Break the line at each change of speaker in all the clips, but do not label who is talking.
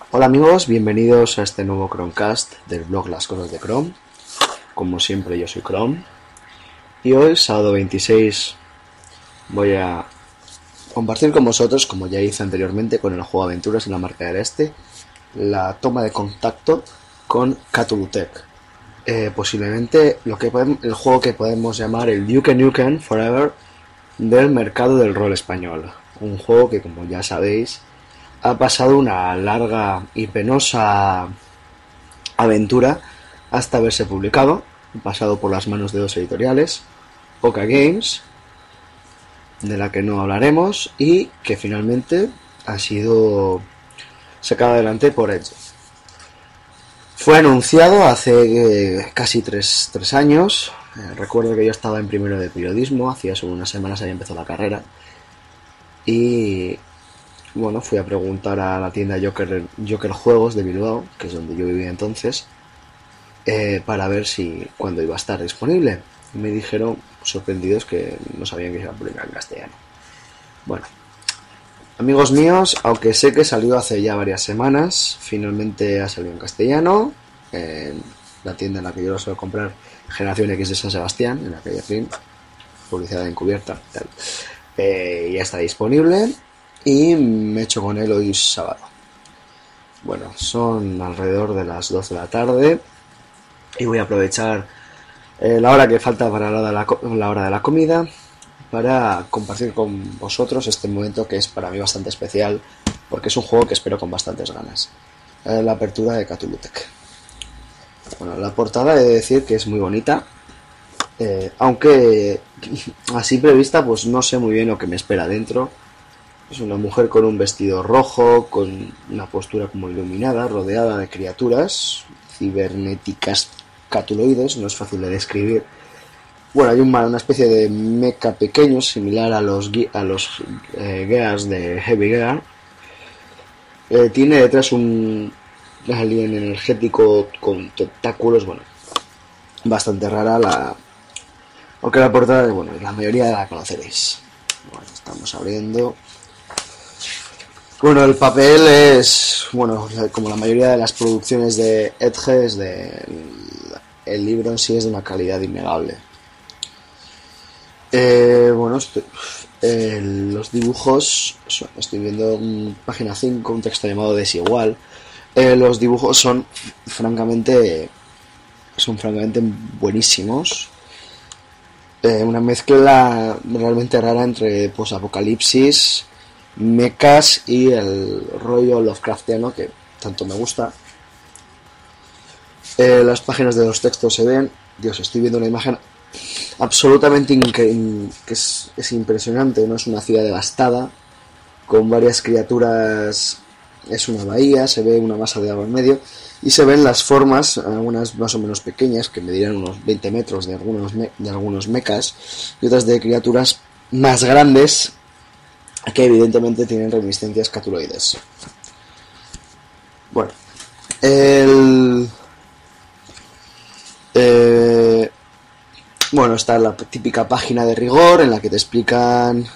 Hola amigos, bienvenidos a este nuevo Chromecast del blog Las Cosas de Chrome. Como siempre yo soy Chrome. Y hoy, sábado 26, voy a compartir con vosotros, como ya hice anteriormente con el juego Aventuras en la marca del Este, la toma de contacto con Cthulhu eh, posiblemente lo que el juego que podemos llamar el Duke Nukem Forever del mercado del rol español. Un juego que, como ya sabéis, ha pasado una larga y penosa aventura hasta haberse publicado, pasado por las manos de dos editoriales, Oka Games, de la que no hablaremos, y que finalmente ha sido sacado adelante por Edge. Fue anunciado hace eh, casi tres, años. Eh, recuerdo que yo estaba en primero de periodismo, hacía unas semanas había empezado la carrera. Y bueno, fui a preguntar a la tienda Joker, Joker Juegos de Bilbao, que es donde yo vivía entonces, eh, para ver si cuándo iba a estar disponible. Me dijeron, sorprendidos, que no sabían que iba a publicar en castellano. Bueno, amigos míos, aunque sé que salió hace ya varias semanas, finalmente ha salido en castellano, la tienda en la que yo lo suelo comprar, Generación X de San Sebastián, en la calle Flynn, publicidad encubierta, tal. Eh, ya está disponible y me echo con él hoy sábado. Bueno, son alrededor de las 12 de la tarde y voy a aprovechar eh, la hora que falta para la, hora de la comida para compartir con vosotros este momento que es para mí bastante especial porque es un juego que espero con bastantes ganas. Eh, la apertura de Catulutec. Bueno, la portada he de decir que es muy bonita, eh, aunque así prevista pues no sé muy bien lo que me espera dentro es una mujer con un vestido rojo, con una postura como iluminada, rodeada de criaturas cibernéticas catuloides, no es fácil de describir. Bueno, hay una especie de mecha pequeño, similar a los, a los eh, Gears de Heavy Gear. Eh, tiene detrás un alien energético con tentáculos, bueno, bastante rara la... Aunque la portada, bueno, la mayoría la conoceréis. Bueno, estamos abriendo. Bueno, el papel es, bueno, como la mayoría de las producciones de Edge, de, el libro en sí es de una calidad innegable. Eh, bueno, los dibujos, estoy viendo en página 5, un texto llamado Desigual. Eh, los dibujos son francamente, son francamente buenísimos. Eh, una mezcla realmente rara entre posapocalipsis mechas y el rollo Lovecraftiano que tanto me gusta. Eh, las páginas de los textos se ven. Dios, estoy viendo una imagen absolutamente que es, es, impresionante. No es una ciudad devastada con varias criaturas. Es una bahía, se ve una masa de agua en medio y se ven las formas, algunas más o menos pequeñas, que medirán unos 20 metros de algunos, de algunos mechas y otras de criaturas más grandes que evidentemente tienen reminiscencias catuloides. Bueno, el... Eh, bueno, está la típica página de rigor en la que te explican...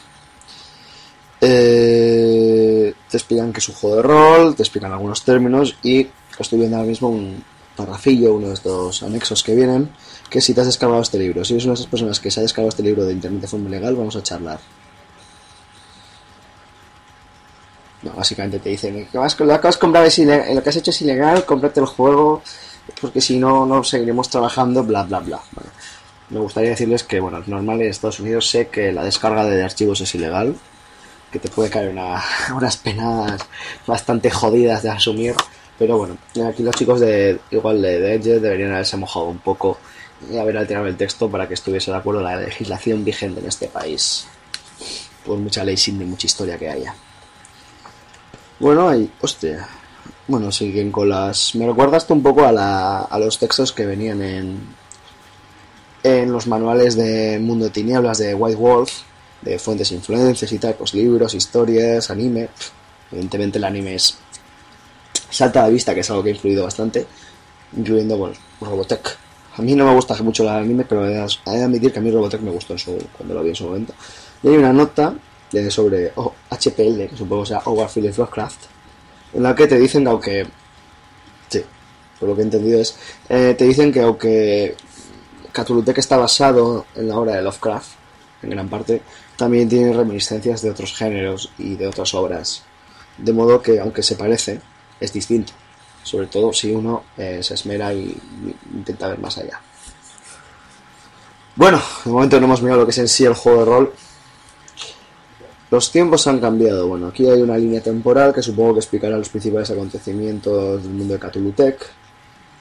Eh, te explican que es un juego de rol, te explican algunos términos y estoy viendo ahora mismo un parrafillo, uno de estos anexos que vienen, que si te has descargado este libro, si eres una de esas personas que se ha descargado este libro de internet de forma legal, vamos a charlar. No, básicamente te dicen que vas, lo que has comprado es lo que has hecho es ilegal, cómprate el juego, porque si no, no seguiremos trabajando, bla, bla, bla. me gustaría decirles que, bueno, normal en Estados Unidos sé que la descarga de archivos es ilegal, que te puede caer una, unas penas bastante jodidas de asumir, pero bueno, aquí los chicos de igual de, Edge deberían haberse mojado un poco y haber alterado el texto para que estuviese de acuerdo la legislación vigente en este país. Por mucha ley sin ni mucha historia que haya. Bueno, ahí, hostia. Bueno, siguen con las... Me recuerda esto un poco a, la, a los textos que venían en, en los manuales de Mundo de Tinieblas de White Wolf, de fuentes e influencias y tal, pues libros, historias, anime. Evidentemente el anime es salta a la vista, que es algo que ha influido bastante, incluyendo, bueno, Robotech. A mí no me gusta mucho el anime, pero he de admitir que a mí Robotech me gustó en su, cuando lo vi en su momento. Y hay una nota sobre HPL, que supongo sea Howard Phillips Lovecraft, en la que te dicen que aunque... Sí, por lo que he entendido es... eh, te dicen que aunque Cthulhu está basado en la obra de Lovecraft, en gran parte, también tiene reminiscencias de otros géneros y de otras obras. De modo que, aunque se parece, es distinto. Sobre todo si uno eh, se esmera y intenta ver más allá. Bueno, de momento no hemos mirado lo que es en sí el juego de rol. Los tiempos han cambiado. Bueno, aquí hay una línea temporal que supongo que explicará los principales acontecimientos del mundo de Cthulhu Tech,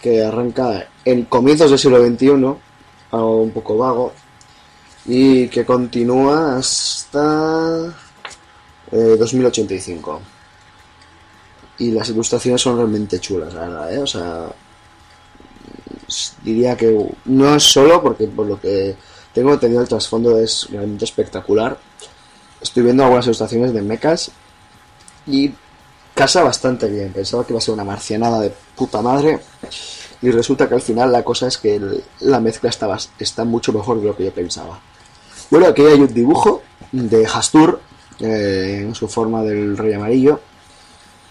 que arranca en comienzos del siglo XXI, algo un poco vago, y que continúa hasta eh, 2085. Y las ilustraciones son realmente chulas, la verdad, ¿eh? O sea, diría que no es solo porque por lo que tengo entendido el trasfondo es realmente espectacular. Estoy viendo algunas ilustraciones de mechas y casa bastante bien. Pensaba que iba a ser una marcianada de puta madre y resulta que al final la cosa es que la mezcla está, está mucho mejor de lo que yo pensaba. Bueno, aquí hay un dibujo de Hastur eh, en su forma del rey amarillo,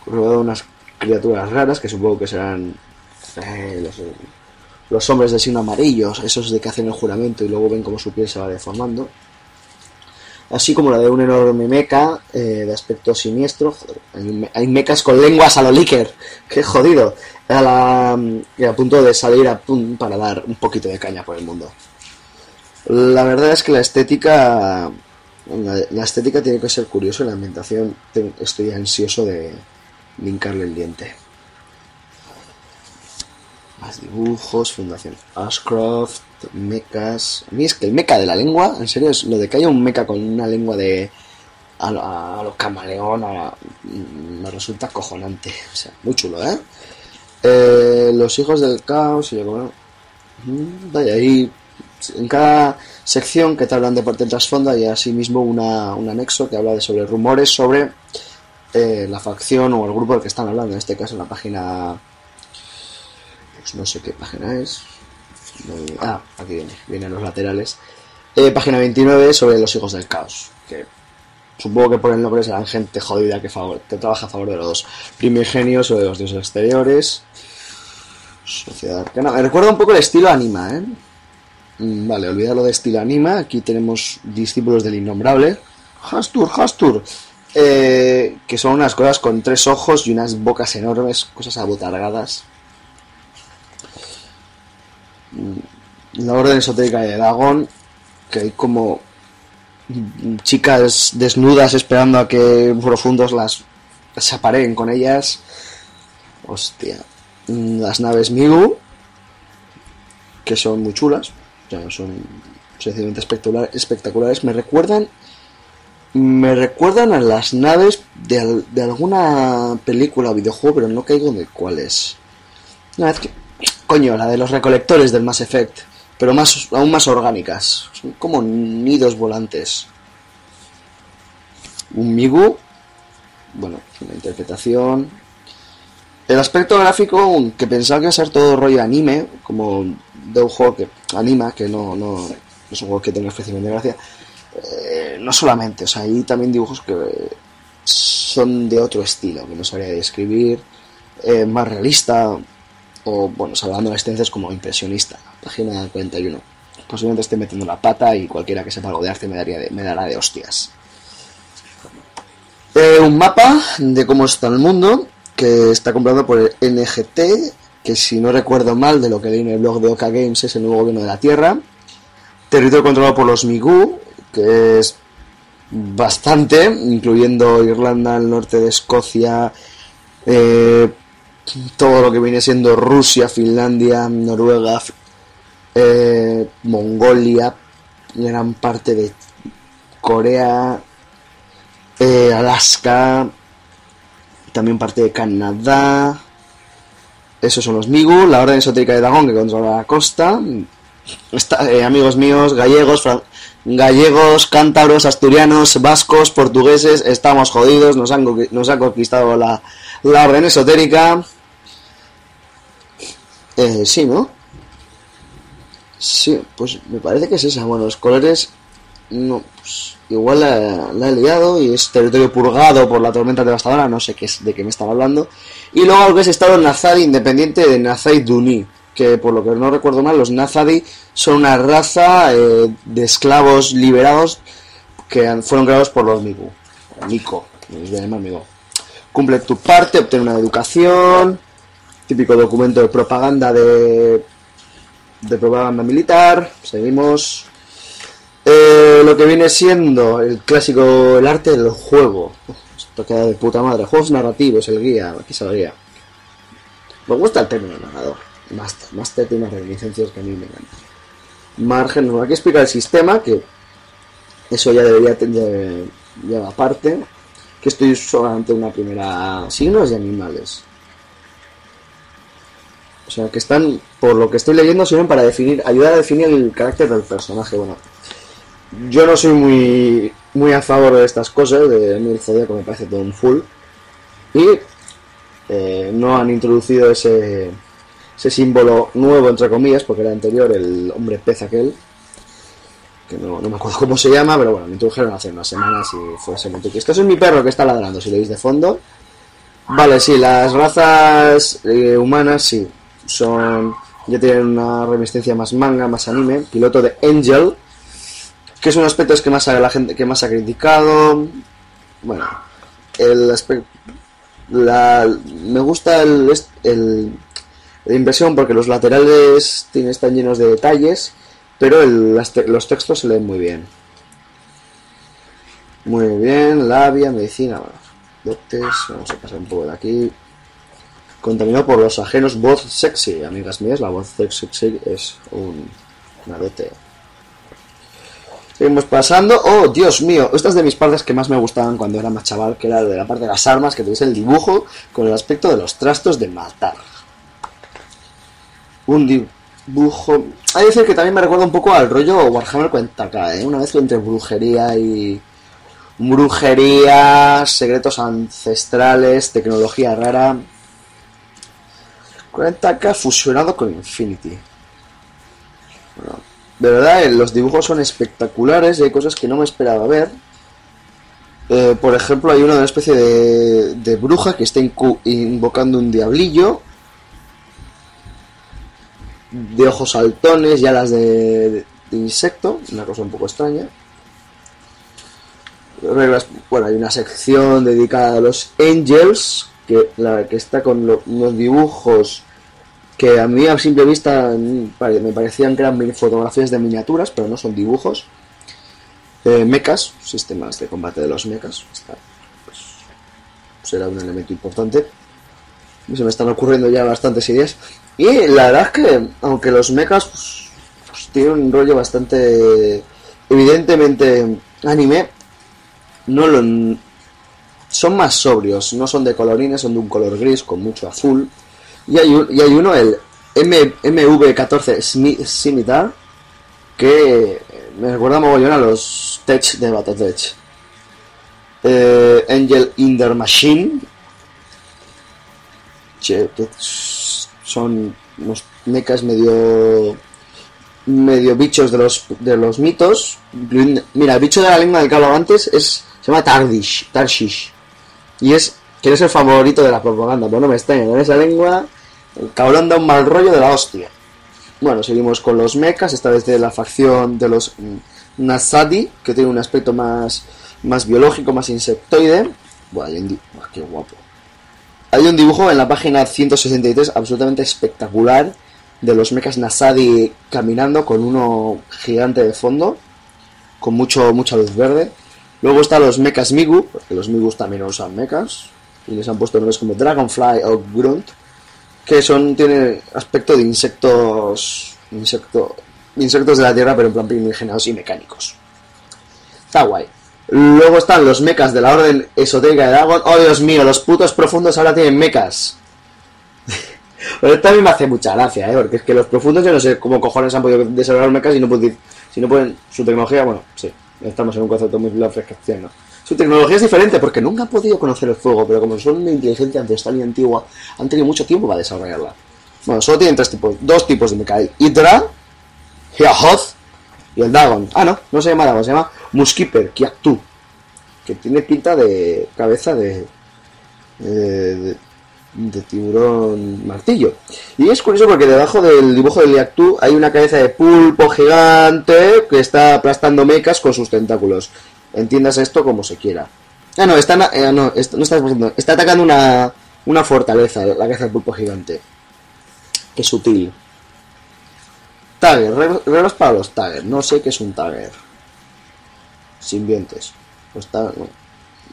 rodeado de unas criaturas raras que supongo que serán eh, los, los hombres de signo amarillos, esos de que hacen el juramento y luego ven cómo su piel se va deformando. Así como la de un enorme mecha eh, de aspecto siniestro. Joder, hay, me- hay mechas con lenguas a lo Licker. ¡Qué jodido! A, la, y a punto de salir a pun- para dar un poquito de caña por el mundo. La verdad es que la estética. La, la estética tiene que ser curiosa y la ambientación estoy ansioso de, de hincarle el diente. Más dibujos, Fundación Ashcroft, mechas. A mí es que el mecha de la lengua, en serio, es lo de que haya un mecha con una lengua de. a lo, a lo camaleón, a- me resulta cojonante. O sea, muy chulo, ¿eh? Eh, los hijos del caos y yo como, mm, Vaya, ahí en cada sección que te hablan de parte del trasfondo hay asimismo una, un anexo que habla de sobre rumores sobre eh, la facción o el grupo del que están hablando. En este caso, en la página. Pues no sé qué página es. Ah, aquí viene, vienen los laterales. Eh, página 29 sobre los hijos del caos. Que supongo que por el nombre serán gente jodida que, trabaja a favor de los primigenios o de los dioses exteriores. Sociedad arcana. Me recuerda un poco el estilo anima, ¿eh? Mm, Vale, olvidarlo de estilo anima. Aquí tenemos discípulos del innombrable. Hastur, Hastur. Eh, que son unas cosas con tres ojos y unas bocas enormes, cosas abotargadas. La orden esotérica de Dagon, que hay como chicas desnudas esperando a que profundos las se con ellas. Hostia. Las naves Migu, que son muy chulas, o sea, son sencillamente espectacular- espectaculares, me recuerdan me recuerdan a las naves de, de alguna película o videojuego, pero no caigo de cuál es. No, es que, coño, la de los recolectores del Mass Effect, pero más, aún más orgánicas. Son como nidos volantes. Un Migu, bueno, una interpretación. El aspecto gráfico, que pensaba que iba a ser todo rollo anime, como de un juego que anima, que no, no, es un juego que tenga de gracia. Eh, no solamente, o sea, hay también dibujos que son de otro estilo, que no sabría describir, eh, más realista, o bueno, salvando las licencias como impresionista, página 41. Posiblemente esté metiendo la pata y cualquiera que sepa algo de arte me, daría de- me dará de hostias. Eh, un mapa de cómo está el mundo, que está comprado por el NGT, que si no recuerdo mal de lo que leí en el blog de Oka Games es el nuevo gobierno de la Tierra. Territorio controlado por los Migu, que es bastante, incluyendo Irlanda, el norte de Escocia, eh, todo lo que viene siendo Rusia, Finlandia, Noruega, eh, Mongolia, gran parte de Corea, eh, Alaska, también parte de Canadá. Esos son los Migu, la orden esotérica de Dagón que controla la costa. Eh, amigos míos, gallegos, gallegos, cántabros, asturianos, vascos, portugueses, estamos jodidos, nos han, nos ha conquistado la, la orden esotérica. Eh, sí, ¿no? Sí, pues me parece que es esa. Bueno, los colores no, pues, igual la, la he liado y es territorio purgado por la tormenta devastadora, no sé qué es, de qué me están hablando. Y luego algo que es estado Nazadi independiente de Nazai Duni, que por lo que no recuerdo mal, los Nazadi son una raza eh, de esclavos liberados que han- fueron creados por los Miku. O Miko, les voy a. Cumple tu parte, obtén una educación, típico documento de propaganda de, de propaganda militar. Seguimos. Eh, lo que viene siendo el clásico, el arte del juego. Esto queda de puta madre. Juegos narrativos, el guía, aquí sabría. Me gusta el término narrador. Master. Master tiene unas reminiscencias que a mí me encantan. Margen, aquí explica el sistema, que eso ya debería tener ya aparte. Que estoy solamente una primera. Signos y animales. O sea, que están, por lo que estoy leyendo, sirven para definir, ayudar a definir el carácter del personaje. Bueno, yo no soy muy, muy a favor de estas cosas, de mí el Zodíaco me parece todo un full. Y eh, no han introducido ese, ese símbolo nuevo, entre comillas, porque era anterior, el hombre pez aquel, que no, no me acuerdo cómo se llama, pero bueno, lo introdujeron hace unas semanas y fue ese momento. Esto es mi perro que está ladrando, si lo veis de fondo. Vale, sí, las razas eh, humanas sí, son ya tienen una reminiscencia más manga, más anime. Piloto de Angel, que es un aspecto que más a la gente que más ha criticado. Bueno, el aspecto la, me gusta el, el- la impresión porque los laterales tienen, están llenos de detalles, pero el- los textos se leen muy bien. Muy bien, labia, medicina, bueno, vamos a pasar un poco de aquí. Contaminado por los ajenos, voz sexy, amigas mías, la voz sexy es un, una. Seguimos pasando. Oh, Dios mío. Esta es de mis partes que más me gustaban cuando era más chaval, que era de la parte de las armas, que tenéis el dibujo con el aspecto de los trastos de matar. Un dibujo... Hay que decir que también me recuerda un poco al rollo Warhammer 40k, ¿eh? Una vez entre brujería y... Brujería, secretos ancestrales, tecnología rara. 40k fusionado con Infinity. Bueno, de verdad, eh, los dibujos son espectaculares y hay cosas que no me esperaba ver. Eh, por ejemplo, hay una, una especie de, de bruja que está invocando un diablillo. De ojos saltones y alas de, de insecto. Una cosa un poco extraña. Reglas, bueno, hay una sección dedicada a los angels. Que, la, que está con lo- unos dibujos que a mí a simple vista mm, me parecían que eran fotografías de miniaturas, pero no son dibujos. Eh, mechas, sistemas de combate de los mechas, está, pues, será un elemento importante. Se me están ocurriendo ya bastantes ideas. Y la verdad es que, aunque los mechas pues, pues, tienen un rollo bastante evidentemente anime, no lo, son más sobrios, no son de colorines, son de un color gris con mucho azul. Y hay, uno, el M, MV14 Smi- Scimitar, que me recuerda mogollón a los Tech de Battletech. Eh, Angel in the Machine, che, son unos mechas medio medio bichos de los de los mitos. Mira, el bicho de la lengua del que antes es se llama Tardish, Tarshish. Y es que es el favorito de la propaganda, pero no me extraña, con esa lengua el cabrón da un mal rollo de la hostia. Bueno, seguimos con los mechas, esta vez de la facción de los mm, Nasadi, que tiene un aspecto más, más biológico, más insectoide. Buah, hay un buah, qué guapo. Hay un dibujo en la página 163 absolutamente espectacular de los mechas Nasadi caminando con uno gigante de fondo, con mucho, mucha luz verde. Luego están los mechas Migu, porque los Migus también usan mechas, y les han puesto nombres como Dragonfly o Grunt, que son tienen aspecto de insectos insecto, insectos de la tierra pero en plan primigeniados y mecánicos. Está guay. Luego están los mechas de la orden esotérica de Dragon oh dios mío los putos profundos ahora tienen mechas. Pero esto también me hace mucha gracia ¿eh? porque es que los profundos yo no sé cómo cojones han podido desarrollar mechas y no pueden si no pueden su tecnología bueno sí estamos en un concepto muy Lovecraftiano su tecnología es diferente porque nunca han podido conocer el fuego, pero como son una inteligencia ancestral y antigua, han tenido mucho tiempo para desarrollarla. Bueno, solo tienen tres tipos, dos tipos de el Hydra, Hiahoth y el Dagon. Ah, no, no se llama Dagon, se llama Muskipper, Kiaktu, que tiene pinta de cabeza de, de, de tiburón martillo. Y es curioso porque debajo del dibujo del Kiaktu hay una cabeza de pulpo gigante que está aplastando mecas con sus tentáculos. Entiendas esto como se quiera. Ah, no, está, eh, no, est- no está, está atacando una, una fortaleza, la cabeza del pulpo gigante. Qué sutil. Tagger, reglas- para los Tagger. No sé qué es un Tagger. Simbiontes. Pues ta- bueno,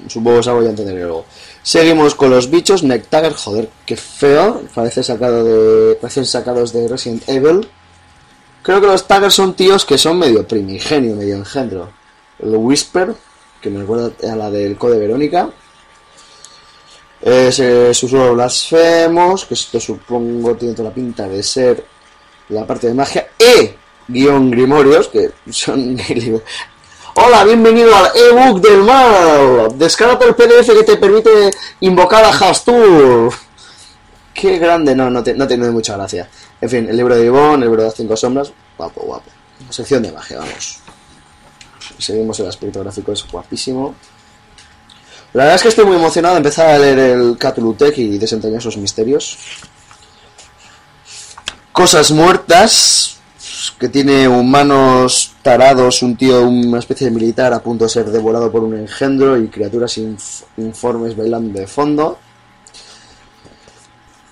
supongo que es algo ya entenderé luego. Seguimos con los bichos. Nectagger, joder, qué feo. Parece sacado de. Parecen sacados de Resident Evil. Creo que los Taggers son tíos que son medio primigenio, medio engendro. El Whisper, que me recuerda a la del Code Verónica. Ese susurro blasfemos, que esto supongo tiene toda la pinta de ser la parte de magia. E guion Grimorios, que son... Hola, bienvenido al ebook del mal. Descárgate el PDF que te permite invocar a Hastur. Qué grande, no, no, te, no tiene mucha gracia. En fin, el libro de Ivonne, el libro de las cinco sombras, guapo, guapo. Sección de magia, vamos. Seguimos el aspecto gráfico, es guapísimo. La verdad es que estoy muy emocionado de empezar a leer el Cthulhu y desentrañar sus misterios. Cosas muertas, que tiene humanos tarados, un tío, una especie de militar a punto de ser devorado por un engendro y criaturas inf- informes bailando de fondo.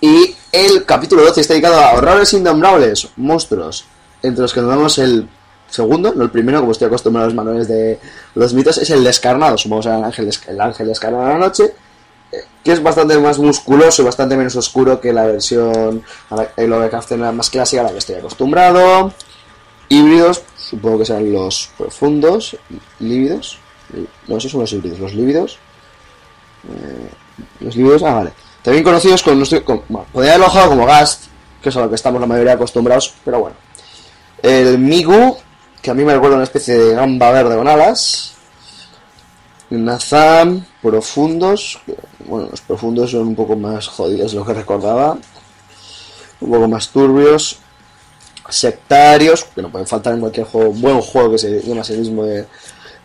Y el capítulo 12 está dedicado a horrores innombrables, monstruos, entre los que nos damos el segundo, no el primero, como estoy acostumbrado a los manuales de los mitos, es el descarnado, supongo que el ángel, el ángel descarnado de la noche, eh, que es bastante más musculoso y bastante menos oscuro que la versión la- el Lovecraft más clásica a la que estoy acostumbrado. Híbridos, supongo que serán los profundos, lívidos. No, esos son los híbridos, los lívidos. Eh, los lívidos, ah, vale. También conocidos con, con bueno, podría haberlo jugado como Gast, que es a lo que estamos la mayoría acostumbrados, pero bueno. El Migu, que a mí me recuerda a una especie de gamba verde con alas. Nazam, profundos. Bueno, los profundos son un poco más jodidos de lo que recordaba. Un poco más turbios. Sectarios, que no pueden faltar en cualquier juego, buen juego que se llama así mismo de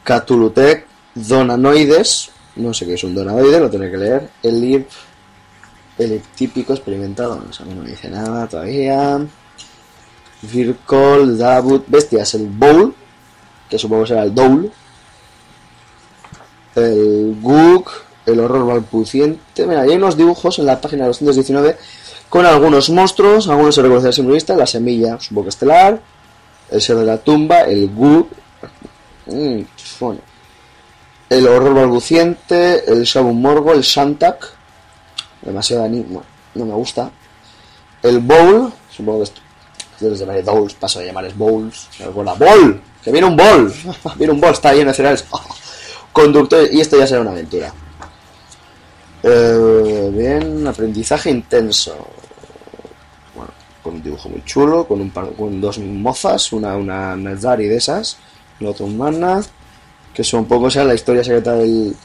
Cthulhu Tech. Donanoides, no sé qué es un donanoide, lo tendré que leer. Elip, eliptípico experimentado, no sé, a no me dice nada todavía. Virkol, Dabut, bestias, el Bowl, que supongo será el Dowl, el Gook, el horror balbuciente. Mira, hay unos dibujos en la página 219 con algunos monstruos, algunos se simple vista, la semilla, supongo que estelar, el ser de la tumba, el Gook, mm, bueno, el horror balbuciente, el Shabun Morgo, el Shantak, demasiado animo, no me gusta, el Bowl, supongo que yo les llamaré Bowls, paso de llamarles Bowls. Me ¡Bowl! ¡Que viene un Bowl! viene un Bowl, está lleno de cereales. Conductor, y esto ya será una aventura. Eh, bien, aprendizaje intenso. Bueno, con un dibujo muy chulo, con, un par- con dos mozas, una, una Nazari de esas, la otra humana, que son un poco, o sea, la historia secreta del...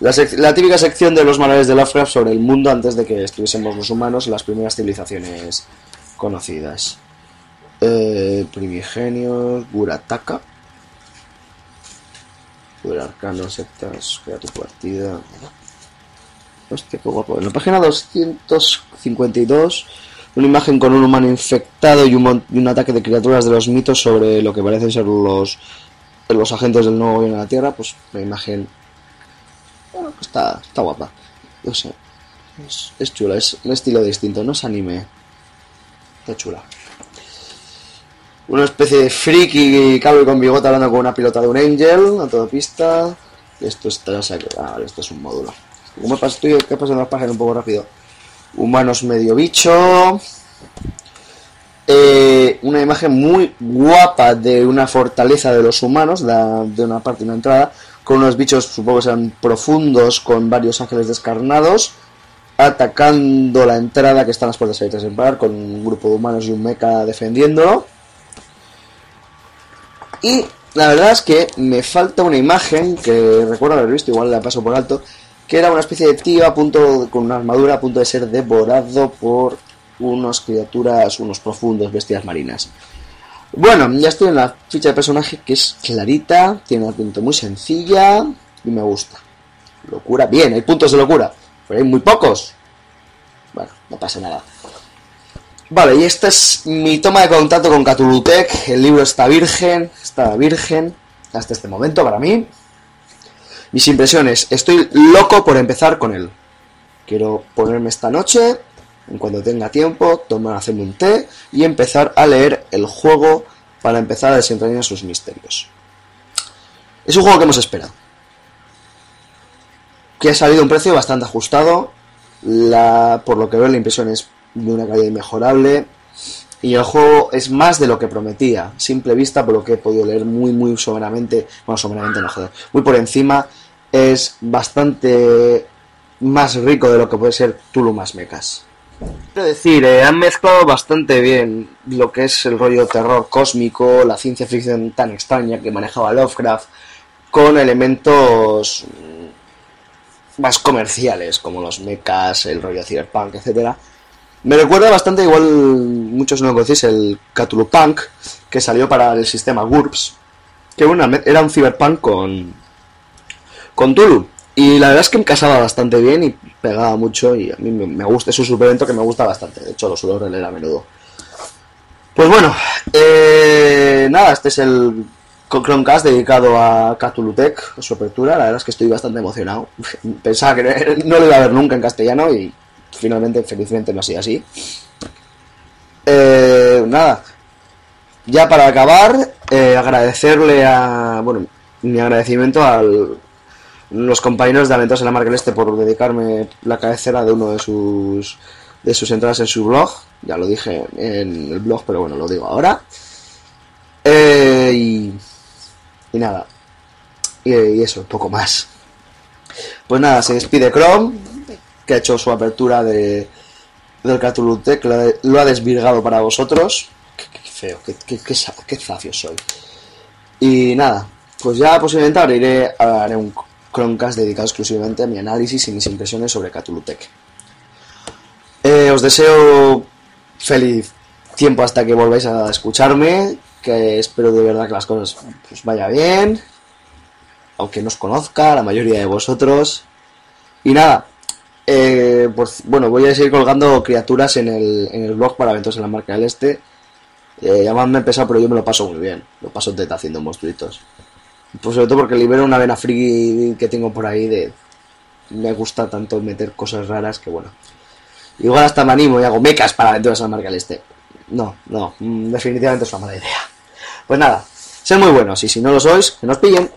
La, típica sección de los manuales de Lovecraft sobre el mundo antes de que estuviésemos los humanos las primeras civilizaciones conocidas. Eh, primigenios, Gurataka. Poder arcano, sectas, crea tu partida. Hostia, qué guapo. En la página 252, una imagen con un humano infectado y un, y un ataque de criaturas de los mitos sobre lo que parecen ser los, los agentes del nuevo gobierno de la Tierra. Pues la imagen bueno, pues está, está guapa. No sé. Es chula, es un estilo distinto, no es anime. Está chula una especie de friki cable con bigote hablando con una pilota de un Angel a toda pista. Esto está ah, vale, esto es un módulo. ¿Cómo pasa? Estoy ¿qué pasa en las páginas un poco rápido. Humanos medio bicho. Eh, una imagen muy guapa de una fortaleza de los humanos, de una parte de una entrada, con unos bichos, supongo que sean profundos, con varios ángeles descarnados, atacando la entrada que están las puertas abiertas en par, con un grupo de humanos y un mecha defendiéndolo. Y la verdad es que me falta una imagen que recuerdo haber visto, igual la paso por alto, que era una especie de tío a punto, con una armadura a punto de ser devorado por unas criaturas, unos profundos bestias marinas. Bueno, ya estoy en la ficha de personaje que es clarita, tiene una pinta muy sencilla y me gusta. Locura, bien, hay puntos de locura, pero hay muy pocos. Bueno, no pasa nada. Vale, y esta es mi toma de contacto con Catulutec. El libro está virgen, virgen hasta este momento para mí. Mis impresiones, estoy loco por empezar con él. Quiero ponerme esta noche, en cuando tenga tiempo, tomar, hacerme un té y empezar a leer el juego para empezar a desentrañar sus misterios. Es un juego que hemos esperado. Que ha salido a un precio bastante ajustado. La, por lo que veo, la impresión es de una calidad inmejorable. Y el juego es más de lo que prometía. Simple vista, por lo que he podido leer muy, muy someramente. Bueno, someramente no. Muy por encima. Es bastante más rico de lo que puede ser Tulu más mecas. Quiero decir, eh, han mezclado bastante bien lo que es el rollo terror cósmico, la ciencia ficción tan extraña que manejaba Lovecraft, con elementos más comerciales, como los mechas, el rollo cyberpunk, etcétera. Me recuerda bastante, igual muchos no lo conocéis, el Cthulhu Punk, que salió para el sistema GURPS, que era un cyberpunk con, con Tulu. Y la verdad es que encasaba bastante bien y pegaba mucho y a mí me gusta, es un suplemento que me gusta bastante, de hecho lo suelo releer a menudo. Pues bueno, eh, nada, este es el Chromecast dedicado a Catulutec, su apertura, la verdad es que estoy bastante emocionado. Pensaba que no lo iba a ver nunca en castellano y finalmente, felizmente, no ha sido así. Eh, nada, ya para acabar, eh, agradecerle a, bueno, mi agradecimiento al los compañeros de Aventuras en la Marca del Este por dedicarme la cabecera de uno de sus de sus entradas en su blog. Ya lo dije en el blog, pero bueno, lo digo ahora. Eh, y, y nada. Y, eso, poco más. Pues nada, se despide Chrome, que ha hecho su apertura de, del Cthulhu lo, ha desvirgado para vosotros. Qué, feo, qué, qué, qué, zafio soy. Y nada, pues ya posiblemente abriré, haré un Chromecast dedicado exclusivamente a mi análisis y mis impresiones sobre Catulutec. Eh, os deseo feliz tiempo hasta que volváis a escucharme, que espero de verdad que las cosas pues, vaya bien, aunque no os conozca la mayoría de vosotros. Y nada, eh, pues bueno, voy a seguir colgando criaturas en el, en el blog para eventos en la marca del este. Eh, llamadme pesado, pero yo me lo paso muy bien. Lo paso teta haciendo monstruitos. Pues sobre todo porque libero una vena friki que tengo por ahí de... Me gusta tanto meter cosas raras que bueno. Igual hasta me animo y hago mecas para aventuras al marca este. No, no, mm, definitivamente es una mala idea. Pues nada, sed muy buenos y si no lo sois, que nos pillen.